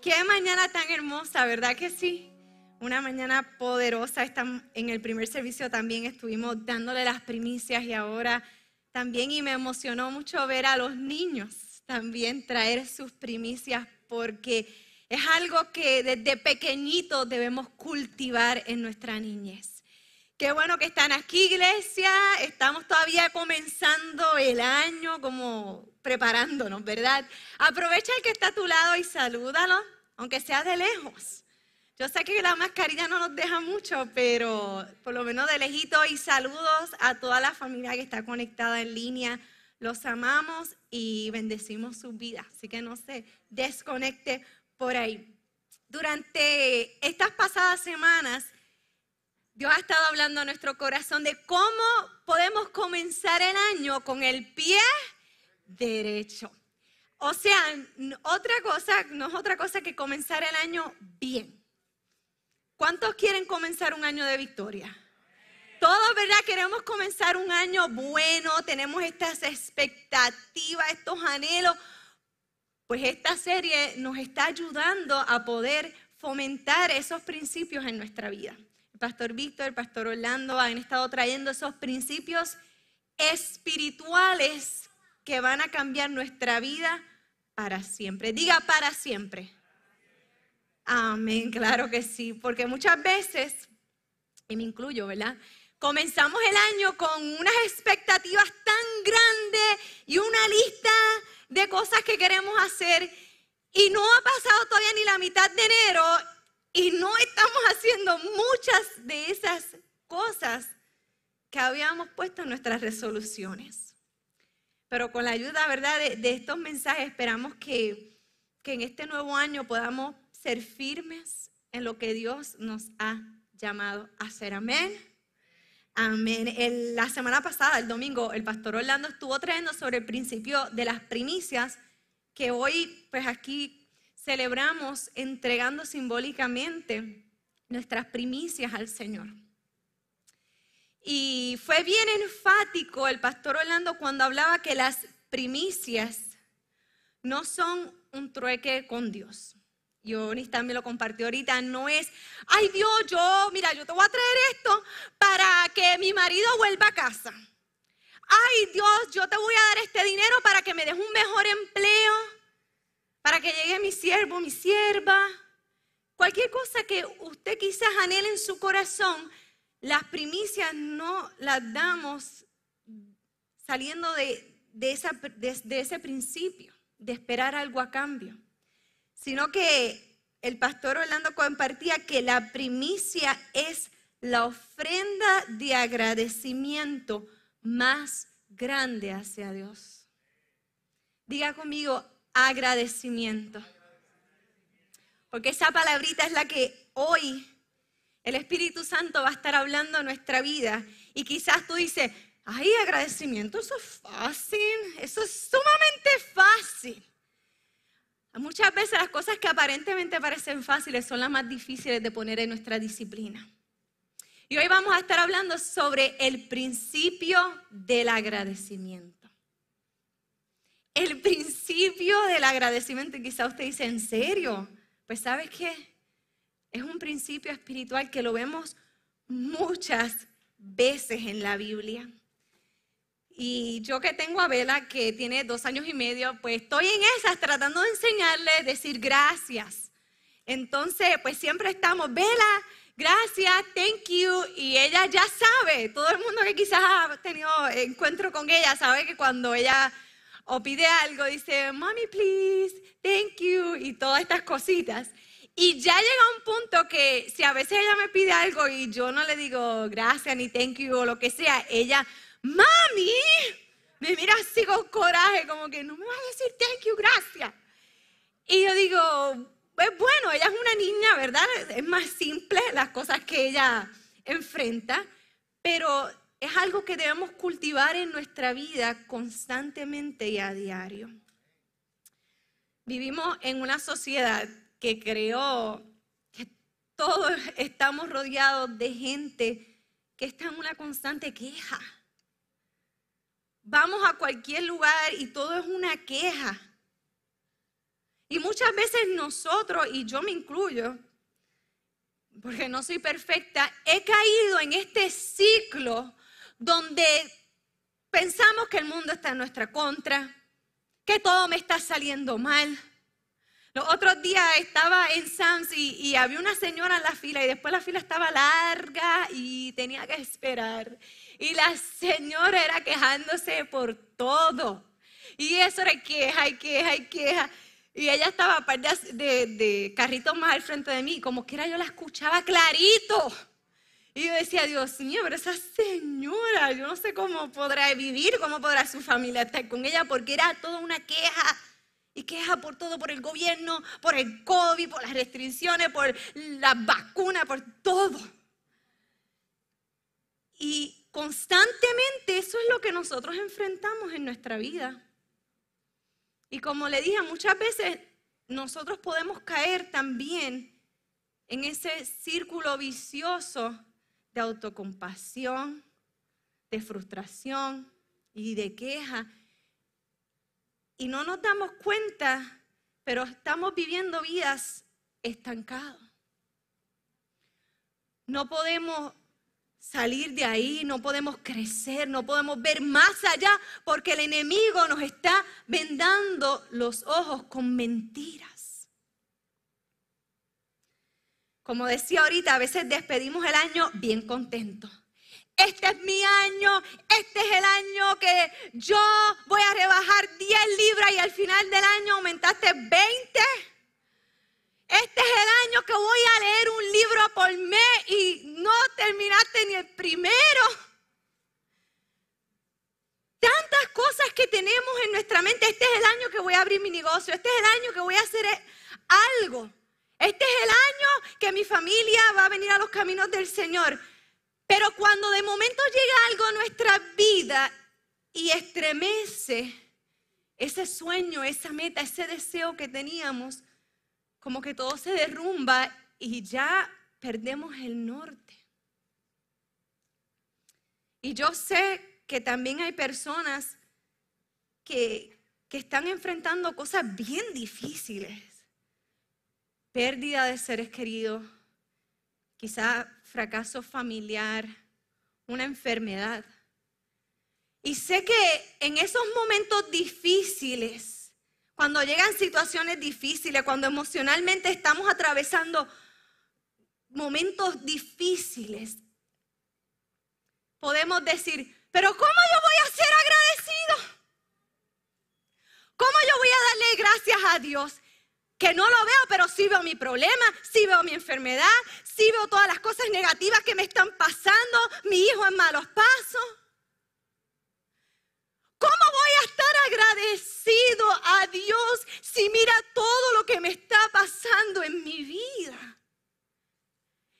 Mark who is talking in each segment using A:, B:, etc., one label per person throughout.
A: Qué mañana tan hermosa, ¿verdad que sí? Una mañana poderosa. En el primer servicio también estuvimos dándole las primicias y ahora también y me emocionó mucho ver a los niños también traer sus primicias porque es algo que desde pequeñito debemos cultivar en nuestra niñez. Qué bueno que están aquí, iglesia. Estamos todavía comenzando el año, como preparándonos, ¿verdad? Aprovecha el que está a tu lado y salúdalo aunque sea de lejos. Yo sé que la mascarilla no nos deja mucho, pero por lo menos de lejito y saludos a toda la familia que está conectada en línea. Los amamos y bendecimos su vida, así que no se desconecte por ahí. Durante estas pasadas semanas, Dios ha estado hablando a nuestro corazón de cómo podemos comenzar el año con el pie derecho. O sea, otra cosa, no es otra cosa que comenzar el año bien. ¿Cuántos quieren comenzar un año de victoria? Todos, ¿verdad? Queremos comenzar un año bueno, tenemos estas expectativas, estos anhelos. Pues esta serie nos está ayudando a poder fomentar esos principios en nuestra vida. El pastor Víctor, el pastor Orlando han estado trayendo esos principios espirituales que van a cambiar nuestra vida para siempre. Diga para siempre. Amén, claro que sí, porque muchas veces, y me incluyo, ¿verdad? Comenzamos el año con unas expectativas tan grandes y una lista de cosas que queremos hacer y no ha pasado todavía ni la mitad de enero y no estamos haciendo muchas de esas cosas que habíamos puesto en nuestras resoluciones. Pero con la ayuda, ¿verdad?, de, estos mensajes esperamos que, en este nuevo año podamos ser firmes en lo que Dios nos ha llamado a hacer. Amén. Amén. la semana pasada, el domingo, el pastor Orlando estuvo trayendo sobre el principio de las primicias que hoy, pues aquí celebramos entregando simbólicamente nuestras primicias al Señor. Y fue bien enfático el pastor Orlando cuando hablaba que las primicias no son un trueque con Dios. Y Onis también lo compartió ahorita, no es, ay Dios, yo, mira, yo te voy a traer esto para que mi marido vuelva a casa. Ay Dios, yo te voy a dar este dinero para que me des un mejor empleo, para que llegue mi siervo, mi sierva. Cualquier cosa que usted quizás anhele en su corazón, las primicias no las damos saliendo de, ese principio, de esperar algo a cambio, sino que el pastor Orlando compartía que la primicia es la ofrenda de agradecimiento más grande hacia Dios. Diga conmigo, agradecimiento. Porque esa palabrita es la que hoy el Espíritu Santo va a estar hablando nuestra vida y quizás tú dices, ay, agradecimiento, eso es fácil, eso es sumamente fácil. Muchas veces las cosas que aparentemente parecen fáciles son las más difíciles de poner en nuestra disciplina. Y hoy vamos a estar hablando sobre el principio del agradecimiento. El principio del agradecimiento. Y quizá usted dice, ¿en serio? Pues sabes qué? Es un principio espiritual que lo vemos muchas veces en la Biblia. Y yo que tengo a Vela, que tiene dos años y medio, pues estoy en esas tratando de enseñarle decir gracias. Entonces, pues siempre estamos, Vela, gracias, thank you. Y ella ya sabe, todo el mundo que quizás ha tenido encuentro con ella sabe que cuando ella o pide algo, dice, mommy, please, thank you, y todas estas cositas. Y ya llega un punto que si a veces ella me pide algo y yo no le digo gracias ni thank you o lo que sea, ella, mami, me mira así con coraje, como que no me vas a decir thank you, gracias. Y yo digo, pues bueno, ella es una niña, ¿verdad? Es más simple las cosas que ella enfrenta, pero es algo que debemos cultivar en nuestra vida constantemente y a diario. Vivimos en una sociedad que creó que todos estamos rodeados de gente que está en una constante queja. Vamos a cualquier lugar y todo es una queja. Y muchas veces nosotros, y yo me incluyo, porque no soy perfecta, he caído en este ciclo donde pensamos que el mundo está en nuestra contra, que todo me está saliendo mal. Los otros días estaba en Sam's y, había una señora en la fila y después la fila estaba larga y tenía que esperar. Y la señora era quejándose por todo. Y eso era queja y queja y queja. Y ella estaba de, de, de carritos más al frente de mí, como que era yo la escuchaba clarito. Y yo decía, Dios mío, pero esa señora, yo no sé cómo podrá vivir, cómo podrá su familia estar con ella, porque era toda una queja. Y queja por todo, por el gobierno, por el COVID, por las restricciones, por las vacunas, por todo. Y constantemente eso es lo que nosotros enfrentamos en nuestra vida. Y como le dije, muchas veces nosotros podemos caer también en ese círculo vicioso de autocompasión, de frustración y de queja. Y no nos damos cuenta, pero estamos viviendo vidas estancadas. No podemos salir de ahí, no podemos crecer, no podemos ver más allá porque el enemigo nos está vendando los ojos con mentiras. Como decía ahorita, a veces despedimos el año bien contento. Este es mi año, este es el yo voy a rebajar 10 libras y al final del año aumentaste 20. Este es el año que voy a leer un libro por mes y no terminaste ni el primero. Tantas cosas que tenemos en nuestra mente. Este es el año que voy a abrir mi negocio. Este es el año que voy a hacer algo. Este es el año que mi familia va a venir a los caminos del Señor. Pero cuando de momento llega algo a nuestra vida y estremece ese sueño, esa meta, ese deseo que teníamos, como que todo se derrumba y ya perdemos el norte. Y yo sé que también hay personas que, que están enfrentando cosas bien difíciles pérdida de seres queridos, quizá fracaso familiar, una enfermedad. Y sé que en esos momentos difíciles, cuando llegan situaciones difíciles, cuando emocionalmente estamos atravesando momentos difíciles, podemos decir, pero ¿cómo yo voy a ser agradecido? ¿Cómo yo voy a darle gracias a Dios? que no lo veo, pero sí veo mi problema, sí veo mi enfermedad, sí veo todas las cosas negativas que me están pasando, mi hijo en malos pasos. ¿Cómo voy a estar agradecido a Dios si mira todo lo que me está pasando en mi vida?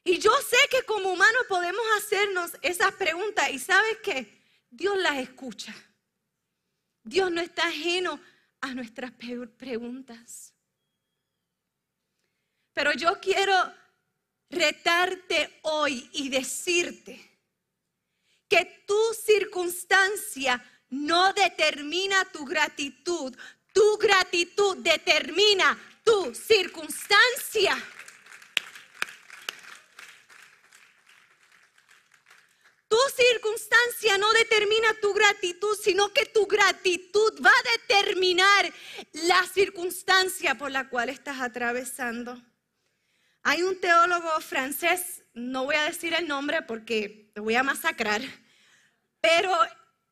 A: Y yo sé que como humanos podemos hacernos esas preguntas y sabes que Dios las escucha. Dios no está ajeno a nuestras preguntas. Pero yo quiero retarte hoy y decirte que tu circunstancia no determina tu gratitud, tu gratitud determina tu circunstancia. Tu circunstancia no determina tu gratitud, sino que tu gratitud va a determinar la circunstancia por la cual estás atravesando. Hay un teólogo francés, no voy a decir el nombre porque te voy a masacrar, pero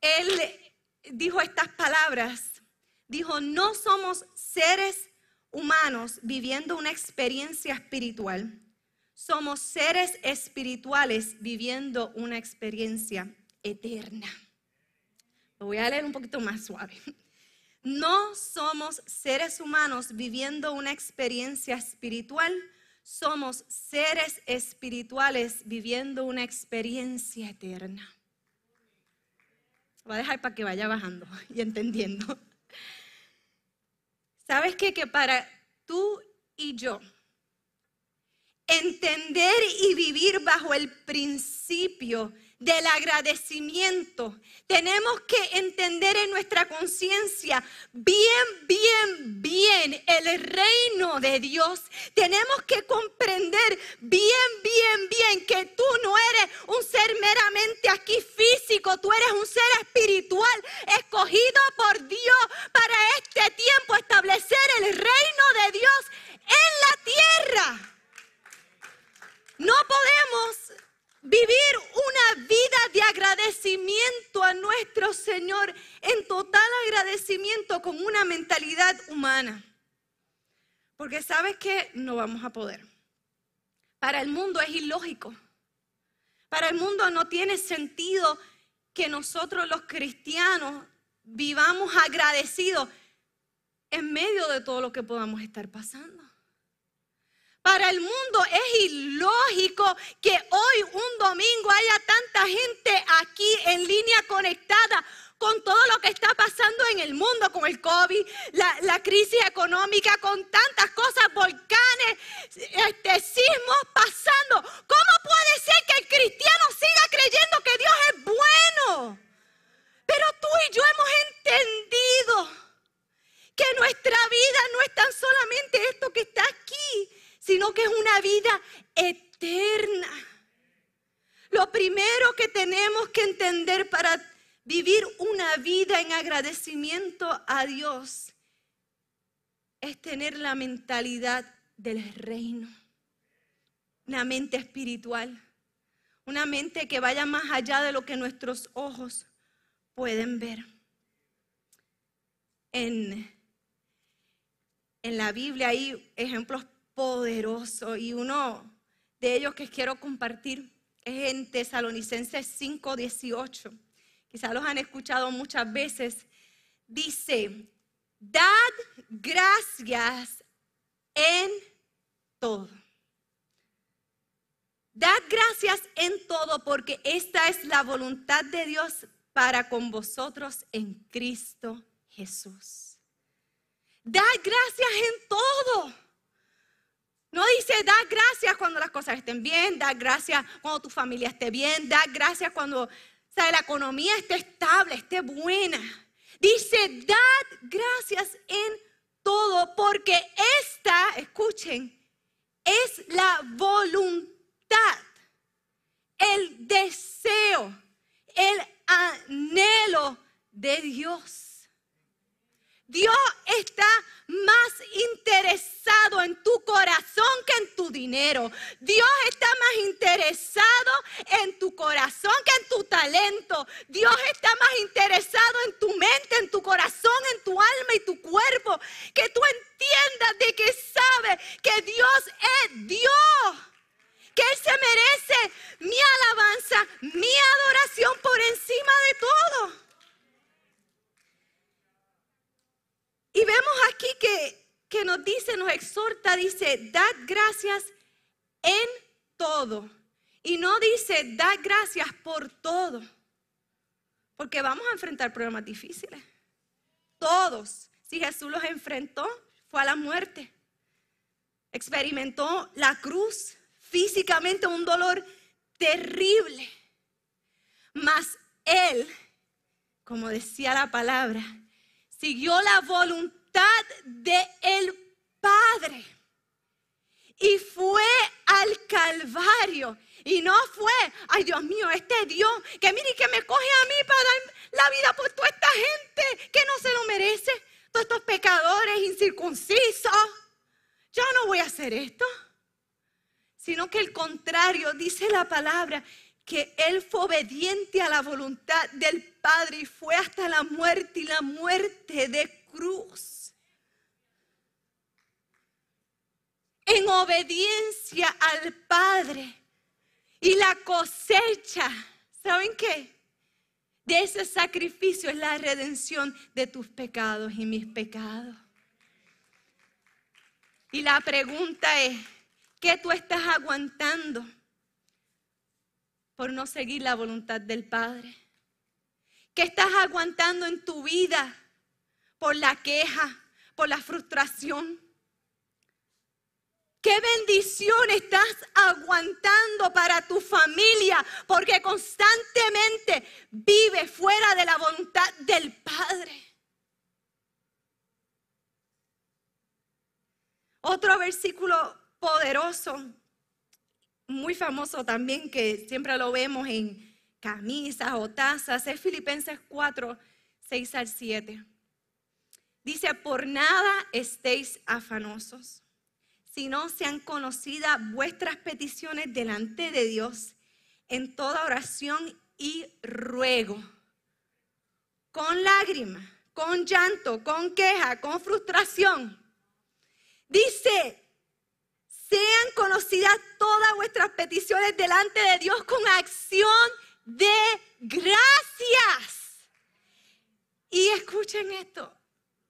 A: él dijo estas palabras. Dijo, no somos seres humanos viviendo una experiencia espiritual. Somos seres espirituales viviendo una experiencia eterna. Lo voy a leer un poquito más suave. No somos seres humanos viviendo una experiencia espiritual, somos seres espirituales viviendo una experiencia eterna. Voy a dejar para que vaya bajando y entendiendo. ¿Sabes qué? Que para tú y yo entender y vivir bajo el principio del agradecimiento. Tenemos que entender en nuestra conciencia bien, bien, bien el reino de Dios. Tenemos que comprender bien, bien, bien que tú no eres un ser meramente aquí físico, tú eres un ser espiritual escogido por Dios para este tiempo establecer el reino de Dios en la tierra. No podemos vivir una vida de agradecimiento a nuestro Señor, en total agradecimiento con una mentalidad humana. Porque sabes que no vamos a poder. Para el mundo es ilógico. Para el mundo no tiene sentido que nosotros los cristianos vivamos agradecidos en medio de todo lo que podamos estar pasando. Para el mundo es ilógico que hoy, un domingo, haya tanta gente aquí en línea conectada con todo lo que está pasando en el mundo, con el COVID, la, crisis económica, con tantas cosas, volcanes, este, sismos pasando. ¿Cómo puede ser que el cristiano siga creyendo que Dios es bueno? Pero tú y yo hemos entendido que nuestra vida no es tan solamente esto que está aquí, sino que es una vida eterna. Lo primero que tenemos que entender para vivir una vida en agradecimiento a Dios es tener la mentalidad del reino, una mente espiritual, una mente que vaya más allá de lo que nuestros ojos pueden ver. En, en la Biblia hay ejemplos poderoso y uno de ellos que quiero compartir es en Tesalonicenses 5:18. Quizás los han escuchado muchas veces. Dice, dad gracias en todo. Dad gracias en todo porque esta es la voluntad de Dios para con vosotros en Cristo Jesús. Dad gracias en todo. No dice, da gracias cuando las cosas estén bien, da gracias cuando tu familia esté bien, da gracias cuando la economía esté estable, esté buena. Dice, dad gracias en todo, porque esta, escuchen, es la voluntad, el deseo, el anhelo de Dios. Dios está más interesado en tu corazón que en tu Dios está más interesado en tu corazón que en tu talento. Dios está más interesado en tu mente, en tu corazón, en tu alma y tu cuerpo. Que tú entiendas de que sabe que Dios es Dios. Que Él se merece mi alabanza, mi adoración por encima de todo. Y vemos aquí que, nos dice, nos exhorta, dice, dad gracias en todo. Y no dice, dad gracias por todo. Porque vamos a problemas difíciles. Todos. Si Jesús los enfrentó, fue a la muerte. Experimentó la cruz, físicamente un dolor terrible. Mas Él, como decía la palabra, siguió la voluntad del el Padre y fue al Calvario. Y no fue, ay Dios mío, este Dios que mire que me coge a mí para dar la vida por toda esta gente que no se lo merece, todos estos pecadores incircuncisos. Yo no voy a hacer esto. Sino que el contrario, dice la palabra, que Él fue obediente a la voluntad del Padre y fue hasta la muerte y la muerte de cruz. en obediencia al Padre. Y la cosecha, ¿saben qué? De ese sacrificio es la redención de tus pecados y mis pecados. Y la pregunta es, ¿qué tú estás aguantando por no seguir la voluntad del Padre? ¿Qué estás aguantando en tu vida por la queja, por la frustración? ¿Qué bendición estás aguantando para tu familia? Porque constantemente vive fuera de la voluntad del Padre. Otro versículo poderoso, muy famoso también, que siempre lo vemos en camisas o tazas, es Filipenses 4, 6 al 7. Dice, por nada estéis afanosos, sino sean conocidas vuestras peticiones delante de Dios en toda oración y ruego, con lágrimas, con llanto, con queja, con frustración. Dice, sean conocidas todas vuestras peticiones delante de Dios con acción de gracias. Y escuchen esto.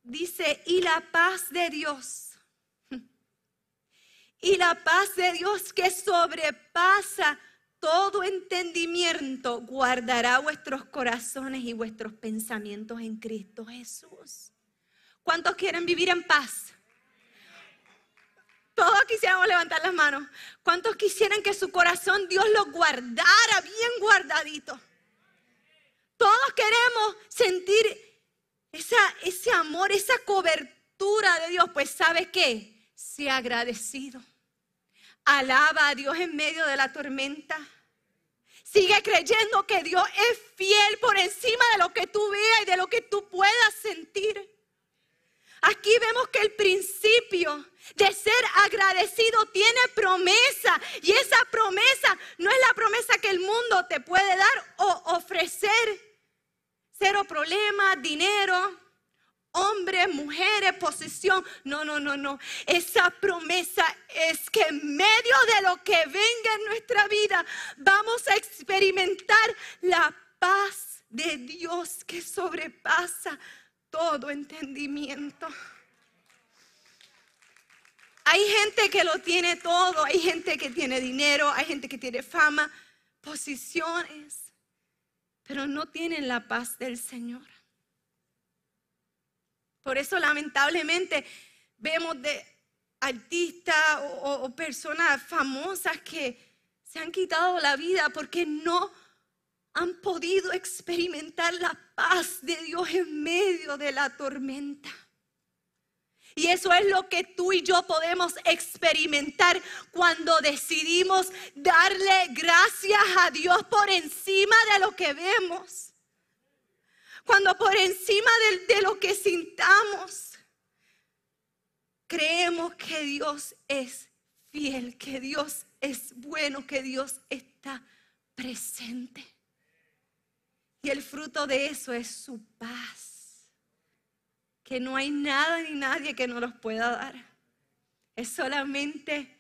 A: Dice, y la paz de Dios. Y la paz de Dios que sobrepasa todo entendimiento guardará vuestros corazones y vuestros pensamientos en Cristo Jesús. ¿Cuántos quieren vivir en paz? Todos quisiéramos levantar las manos. ¿Cuántos quisieran que su corazón Dios lo guardara bien guardadito? Todos queremos sentir ese amor, esa cobertura de Dios. Pues ¿sabe qué? Sea agradecido. Alaba a Dios en medio de la tormenta. Sigue creyendo que Dios es fiel por encima de lo que tú veas y de lo que tú puedas sentir. Aquí vemos que el principio de ser agradecido tiene promesa y esa promesa no es la promesa que el mundo te puede dar o ofrecer. Cero problemas, dinero, hombres, mujeres, posesión. No, no, no, no. Esa promesa es que en medio de lo que venga en nuestra vida vamos a experimentar la paz de Dios que sobrepasa todo entendimiento. Hay gente que lo tiene todo, hay gente que tiene dinero, hay gente que tiene fama, posiciones, pero no tienen la paz del Señor. Por eso lamentablemente vemos de artistas o, o personas famosas que se han quitado la vida porque no han podido experimentar la paz de Dios en medio de la tormenta. Y eso es lo que tú y yo podemos experimentar cuando decidimos darle gracias a Dios por encima de lo que vemos. Cuando por encima de, de lo que sintamos, creemos que Dios es fiel, que Dios es bueno, que Dios está presente. Y el fruto de eso es su paz. Que no hay nada ni nadie que nos los pueda dar. Es solamente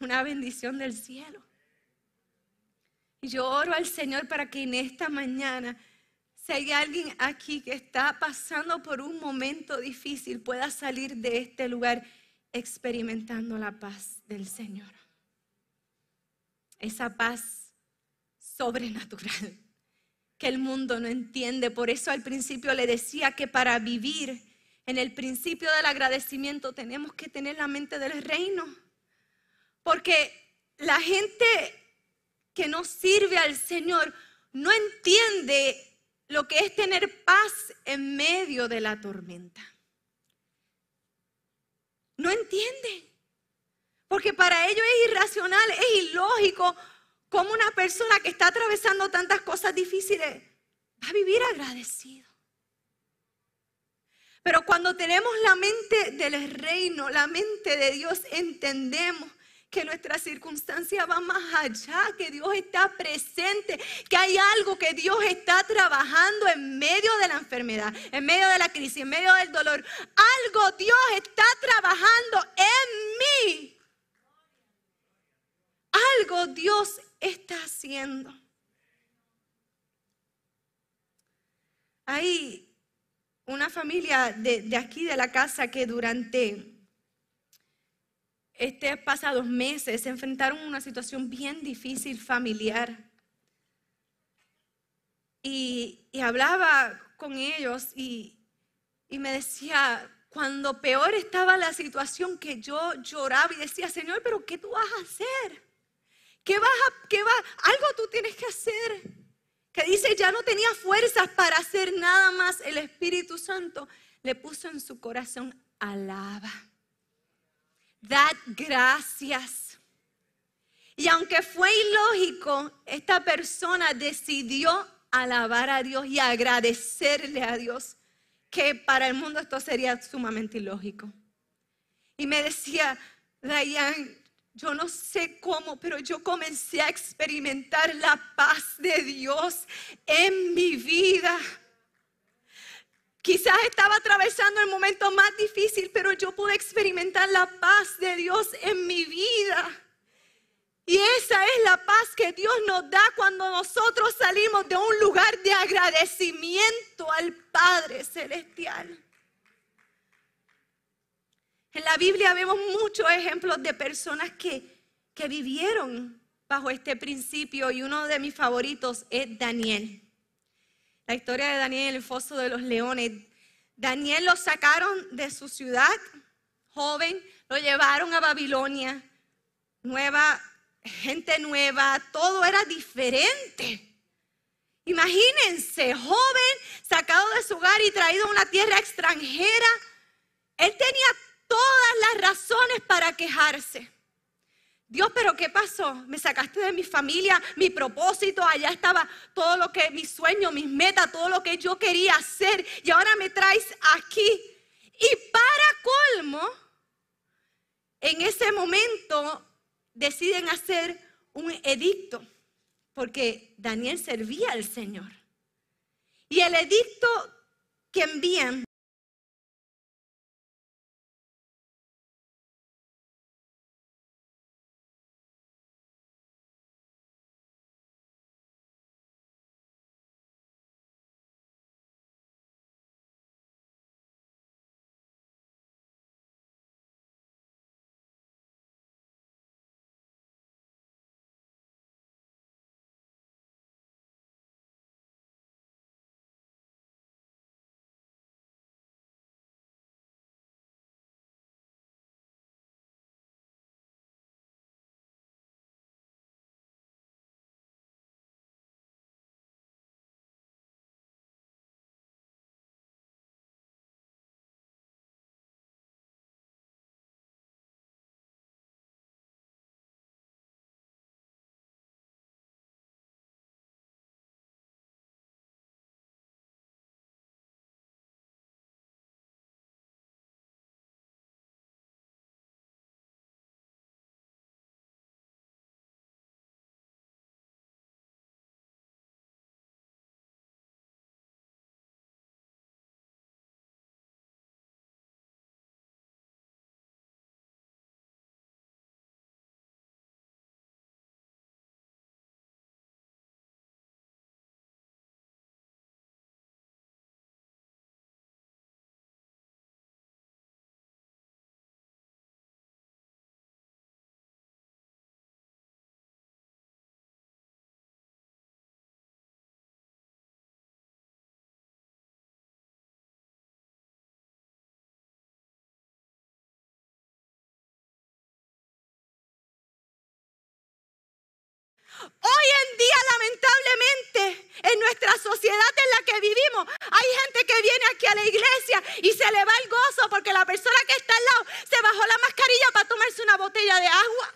A: una bendición del cielo. Y yo oro al Señor para que en esta mañana, si hay alguien aquí que está pasando por un momento difícil, pueda salir de este lugar experimentando la paz del Señor. Esa paz sobrenatural que el mundo no entiende. Por eso al principio le decía que para vivir en el principio del agradecimiento tenemos que tener la mente del reino. Porque la gente que no sirve al Señor no entiende lo que es tener paz en medio de la tormenta. No entiende. Porque para ellos es irracional, es ilógico cómo una persona que está atravesando tantas cosas difíciles va a vivir agradecido. Pero cuando tenemos la mente del reino, la mente de Dios, entendemos que nuestra circunstancia va más allá, que Dios está presente, que hay algo que Dios está trabajando en medio de la enfermedad, en medio de la crisis, en medio del dolor. Algo Dios está trabajando en mí algo Dios está haciendo. Hay una familia de, aquí de la casa que durante este pasados meses se enfrentaron a una situación bien difícil familiar. Y, hablaba con ellos y, y me decía, cuando peor estaba la situación, que yo lloraba y decía, Señor, pero ¿qué tú vas a hacer? ¿Qué vas a, qué va? Algo tú tienes que hacer. Que dice, ya no tenía fuerzas para hacer nada más. El Espíritu Santo le puso en su corazón, alaba. Dad gracias. Y aunque fue ilógico, esta persona decidió alabar a Dios y agradecerle a Dios, que para el mundo esto sería sumamente ilógico. Y me decía, Dayan, yo no sé cómo, pero yo comencé a experimentar la paz de Dios en mi vida. Quizás estaba atravesando el momento más difícil, pero yo pude experimentar la paz de Dios en mi vida. Y esa es la paz que Dios nos da cuando nosotros salimos de un lugar de agradecimiento al Padre Celestial. En la Biblia vemos muchos ejemplos de personas que, que vivieron bajo este principio y uno de mis favoritos es Daniel. La historia de Daniel en el foso de los leones. Daniel lo sacaron de su ciudad, joven, lo llevaron a Babilonia, nueva gente nueva, todo era diferente. Imagínense, joven, sacado de su hogar y traído a una tierra extranjera. Él tenía todas las razones para quejarse. Dios, pero ¿qué pasó? Me sacaste de mi familia, mi propósito, allá estaba todo lo que, mi sueño, mis metas, todo lo que yo quería hacer y ahora me traes aquí. Y para colmo, en ese momento deciden hacer un edicto, porque Daniel servía al Señor. Y el edicto que envían Hoy en día, lamentablemente, en nuestra sociedad en la que vivimos, hay gente que viene aquí a la iglesia y se le va el gozo porque la persona que está al lado se bajó la mascarilla para tomarse una botella de agua.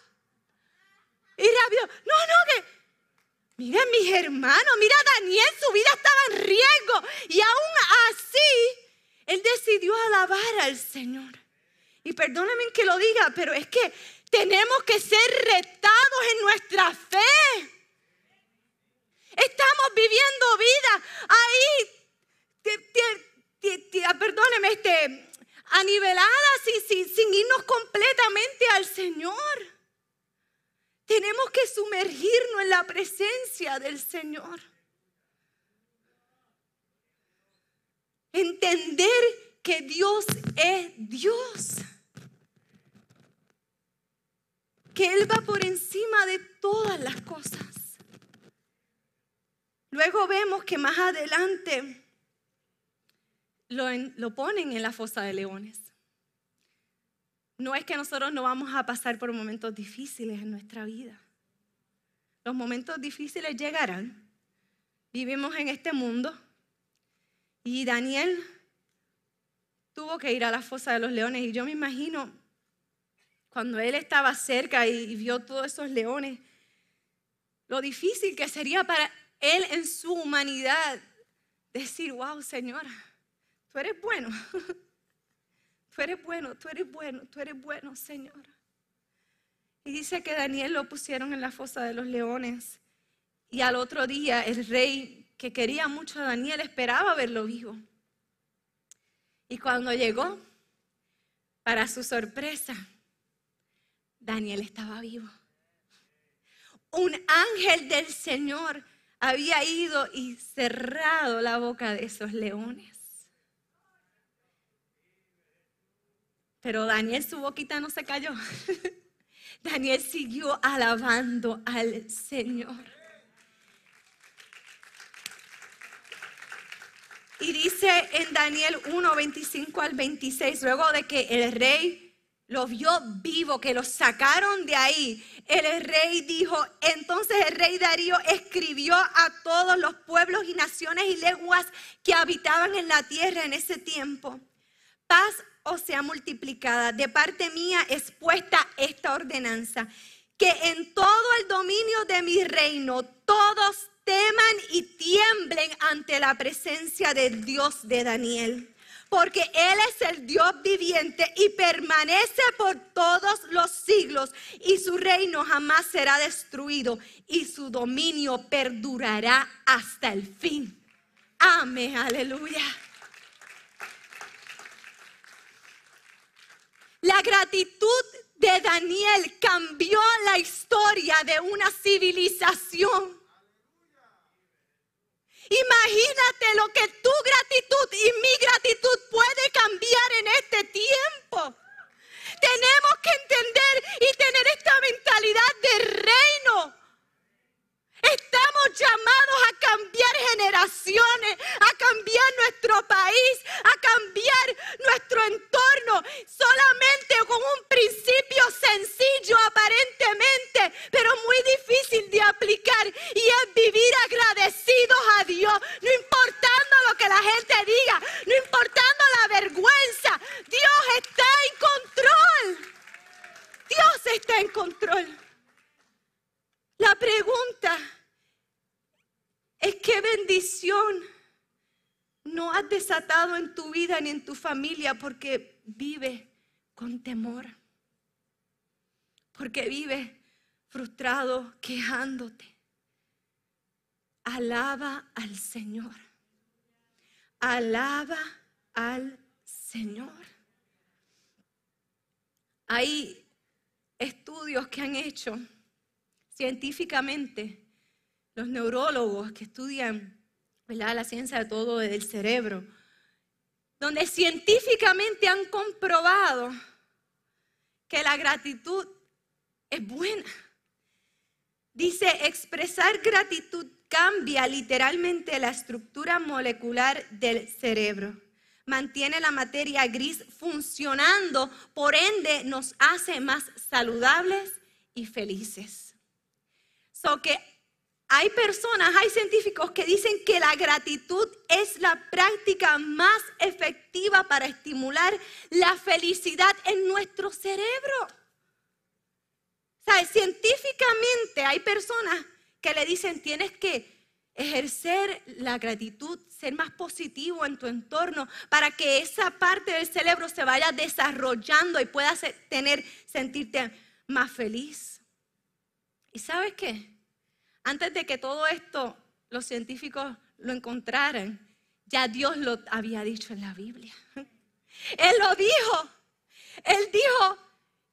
A: Y rápido, no, no, que... Miren mis hermanos, mira Daniel, su vida estaba en riesgo. Y aún así, él decidió alabar al Señor. Y perdónenme que lo diga, pero es que tenemos que ser retados en nuestra fe. Estamos viviendo vida ahí, perdóneme, este, anivelada sin, sin irnos completamente al Señor. Tenemos que sumergirnos en la presencia del Señor. Entender que Dios es Dios. Que Él va por encima de todas las cosas. Luego vemos que más adelante lo, lo ponen en la fosa de leones. No es que nosotros no vamos a pasar por momentos difíciles en nuestra vida. Los momentos difíciles llegarán. Vivimos en este mundo. Y Daniel tuvo que ir a la fosa de los leones. Y yo me imagino cuando él estaba cerca y, vio todos esos leones, lo difícil que sería para él en su humanidad decir, wow, Señora, tú eres bueno. Tú eres bueno, tú eres bueno, tú eres bueno, Señor. Y dice que Daniel lo pusieron en la fosa de los leones. Y al otro día el rey, que quería mucho a Daniel, esperaba verlo vivo. Y cuando llegó, para su sorpresa, Daniel estaba vivo. Un ángel del Señor había ido y cerrado la boca de esos leones. Pero Daniel su boquita no se cayó. Daniel siguió alabando al Señor. Y dice en Daniel 1, 25 al 26, luego de que el rey lo vio vivo, que lo sacaron de ahí, el rey dijo, entonces el rey Darío escribió a todos los pueblos y naciones y lenguas que habitaban en la tierra en ese tiempo. Paz o sea multiplicada, de parte mía es puesta esta ordenanza, que en todo el dominio de mi reino todos teman y tiemblen ante la presencia del Dios de Daniel. Porque Él es el Dios viviente y permanece por todos los siglos y su reino jamás será destruido y su dominio perdurará hasta el fin. Amén, aleluya. La gratitud de Daniel cambió la historia de una civilización. Imagínate lo que tu gratitud y mi gratitud puede cambiar en este tiempo. Tenemos que entender y tener esta mentalidad de reino Estamos llamados a cambiar generaciones, a cambiar nuestro país, a cambiar nuestro entorno, solamente con un principio sencillo aparentemente, pero muy difícil de aplicar, y es vivir agradecidos a Dios, no importando lo que la gente diga, no importando la vergüenza, Dios está en control. Dios está en control. La pregunta es qué bendición no has desatado en tu vida ni en tu familia porque vive con temor. Porque vive frustrado, quejándote. Alaba al Señor. Alaba al Señor. Hay estudios que han hecho científicamente, los neurólogos que estudian la ciencia de todo del cerebro, donde científicamente han comprobado que la gratitud es buena. Dice, expresar gratitud cambia literalmente la estructura molecular del cerebro. Mantiene la materia gris funcionando, por ende nos hace más saludables y felices. So que hay personas, hay científicos que dicen que la gratitud es la práctica más efectiva para estimular la felicidad en nuestro cerebro. O científicamente hay personas que le dicen tienes que ejercer la gratitud, ser más positivo en tu entorno para que esa parte del cerebro se vaya desarrollando y puedas tener, sentirte más feliz. ¿Y sabes qué? Antes de que todo esto los científicos lo encontraran, ya Dios lo había dicho en la Biblia. Él lo dijo. Él dijo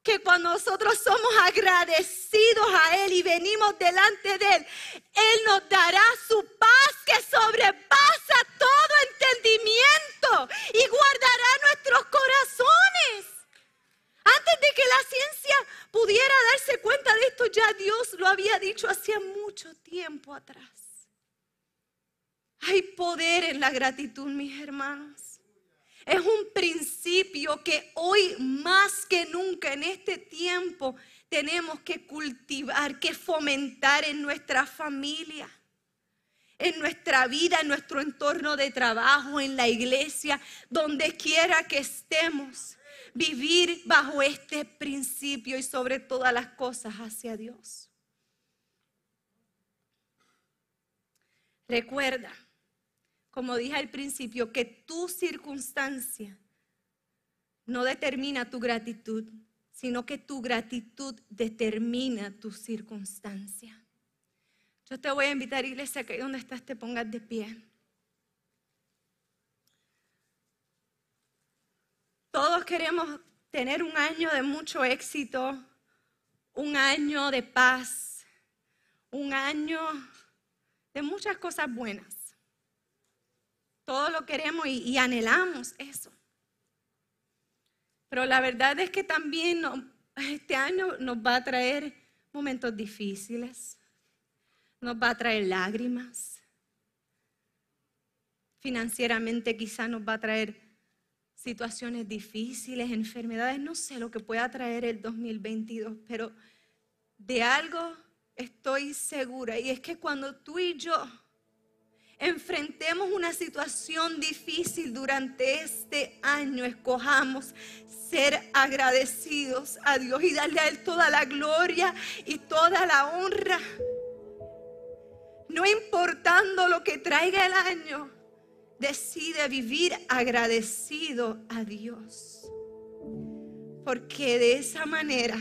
A: que cuando nosotros somos agradecidos a Él y venimos delante de Él, Él nos dará su paz que sobrepasa todo entendimiento y guardará nuestros corazones. Antes de que la ciencia pudiera darse cuenta de esto, ya Dios lo había dicho hacía mucho tiempo atrás. Hay poder en la gratitud, mis hermanos. Es un principio que hoy más que nunca en este tiempo tenemos que cultivar, que fomentar en nuestra familia, en nuestra vida, en nuestro entorno de trabajo, en la iglesia, donde quiera que estemos. Vivir bajo este principio y sobre todas las cosas hacia Dios. Recuerda, como dije al principio, que tu circunstancia no determina tu gratitud, sino que tu gratitud determina tu circunstancia. Yo te voy a invitar, iglesia, que donde estás te pongas de pie. Todos queremos tener un año de mucho éxito, un año de paz, un año de muchas cosas buenas. Todos lo queremos y, anhelamos eso. Pero la verdad es que también este año nos va a traer momentos difíciles, nos va a traer lágrimas. Financieramente quizá nos va a traer situaciones difíciles, enfermedades, no sé lo que pueda traer el 2022, pero de algo estoy segura y es que cuando tú y yo enfrentemos una situación difícil durante este año, escojamos ser agradecidos a Dios y darle a Él toda la gloria y toda la honra. No importando lo que traiga el año, decide vivir agradecido a Dios. Porque de esa manera,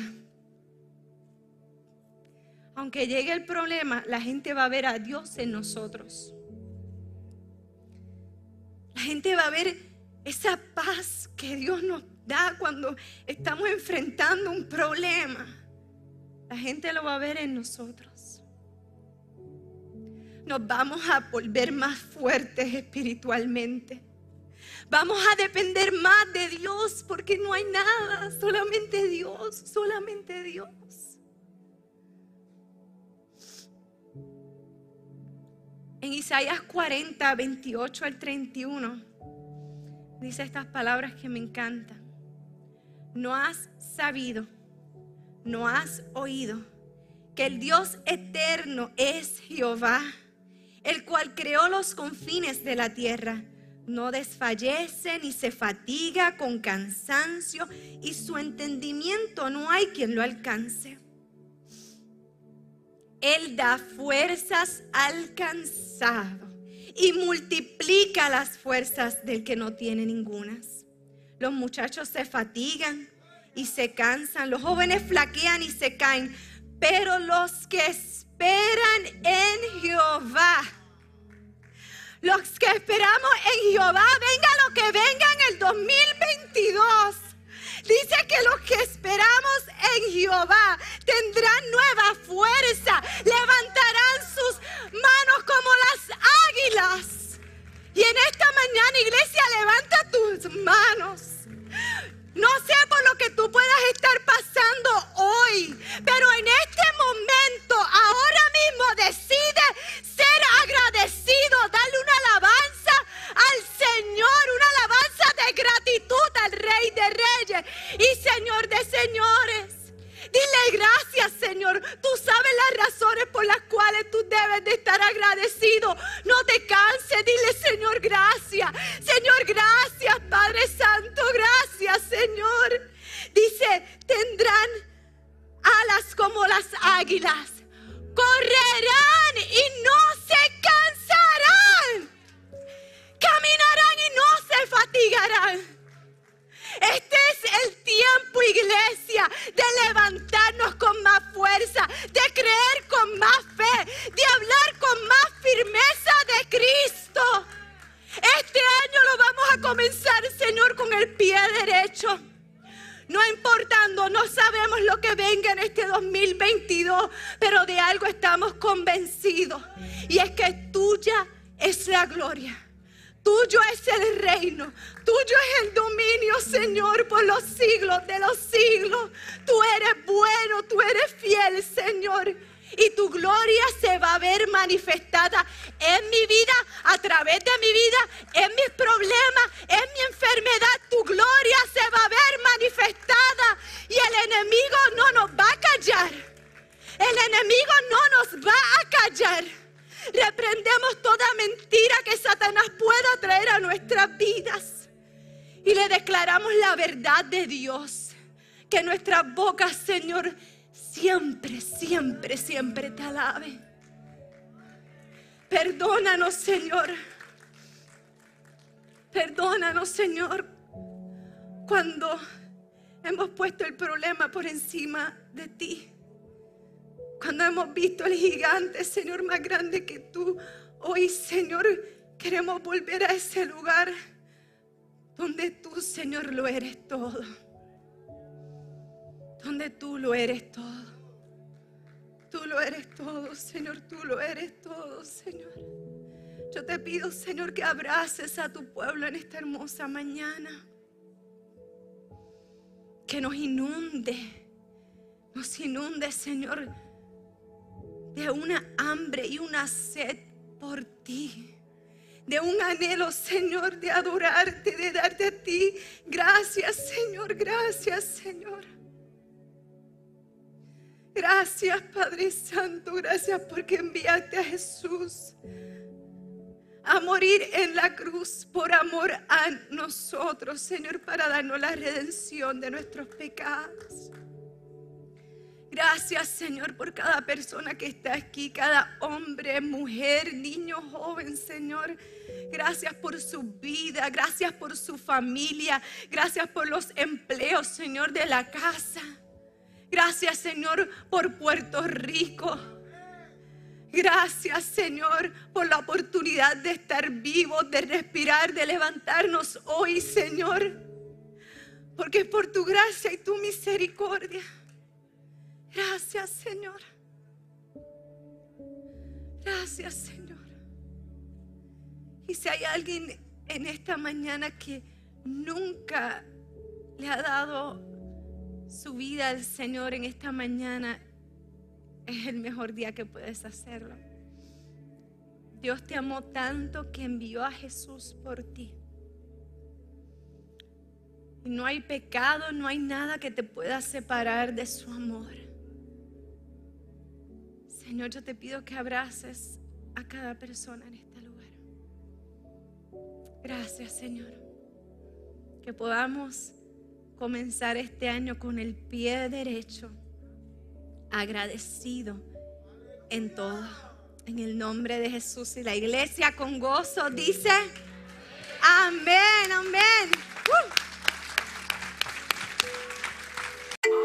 A: aunque llegue el problema, la gente va a ver a Dios en nosotros. La gente va a ver esa paz que Dios nos da cuando estamos enfrentando un problema. La gente lo va a ver en nosotros. Nos vamos a volver más fuertes espiritualmente. Vamos a depender más de Dios porque no hay nada, solamente Dios, solamente Dios. En Isaías 40, 28 al 31, dice estas palabras que me encantan. No has sabido, no has oído que el Dios eterno es Jehová, el cual creó los confines de la tierra. No desfallece ni se fatiga con cansancio y su entendimiento no hay quien lo alcance. Él da fuerzas al cansado y multiplica las fuerzas del que no tiene ningunas. Los muchachos se fatigan y se cansan, los jóvenes flaquean y se caen, pero los que esperan en Jehová, los que esperamos en Jehová, venga lo que venga en el 2022 Dice que los que esperamos en Jehová tendrán nueva fuerza, levantarán sus manos como las águilas. Y en esta mañana, iglesia, levanta tus manos. No sé por lo que tú puedas estar pasando hoy, pero en este momento, ahora mismo decide ser agradecido, darle una alabanza al Señor, una alabanza de gratitud al Rey de Reyes y Señor de Señores. Gracias, Señor. Tú sabes las razones por las cuales tú debes de estar agradecido. No te canses. Dile, Señor, gracias. Señor, gracias, Padre Santo. Gracias, Señor. Dice, tendrán alas como las águilas. Correrán y no se cansarán. Caminarán y no se fatigarán. Este es el tiempo, iglesia, de levantarnos con más fuerza, de creer con más fe, de hablar con más firmeza de Cristo. Este año lo vamos a comenzar, Señor, con el pie derecho. No importando, no sabemos lo que venga en este 2022, pero de algo estamos convencidos. Y es que tuya es la gloria. Tuyo es el reino, tuyo es el dominio, Señor, por los siglos de los siglos. Tú eres bueno, tú eres fiel, Señor y tu gloria se va a ver manifestada en mi vida, a través de mi vida, en mis problemas, en mi enfermedad. Tu gloria se va a ver manifestada y el enemigo no nos va a callar. El enemigo no nos va a callar. Reprendemos toda mentira que Satanás pueda traer a nuestras vidas. Y le declaramos la verdad de Dios. Que nuestras bocas, Señor, siempre, siempre, siempre te alabe. Perdónanos, Señor. Perdónanos, Señor, cuando hemos puesto el problema por encima de ti. Cuando hemos visto el gigante, Señor, más grande que tú. Hoy, Señor, queremos volver a ese lugar donde tú, Señor, lo eres todo donde tú lo eres todo. Tú lo eres todo, Señor, tú lo eres todo, Señor. Yo te pido, Señor, que abraces a tu pueblo en esta hermosa mañana. Que nos inunde, nos inunde, Señor, de una hambre y una sed por ti. De un anhelo, Señor, de adorarte, de darte a ti. Gracias, Señor, gracias, Señor. Gracias Padre Santo, gracias porque enviaste a Jesús a morir en la cruz por amor a nosotros, Señor, para darnos la redención de nuestros pecados. Gracias, Señor, por cada persona que está aquí, cada hombre, mujer, niño, joven, Señor. Gracias por su vida, gracias por su familia, gracias por los empleos, Señor, de la casa. Gracias Señor por Puerto Rico. Gracias Señor por la oportunidad de estar vivos, de respirar, de levantarnos hoy Señor. Porque es por tu gracia y tu misericordia. Gracias Señor. Gracias Señor. Y si hay alguien en esta mañana que nunca le ha dado su vida al Señor en esta mañana, es el mejor día que puedes hacerlo. Dios te amó tanto que envió a Jesús por ti. Y no hay pecado, no hay nada que te pueda separar de su amor. Señor, yo te pido que abraces a cada persona en este lugar. Gracias, Señor. Que podamos comenzar este año con el pie derecho, agradecido en todo. En el nombre de Jesús y la iglesia con gozo dice, amén, amén. Uh.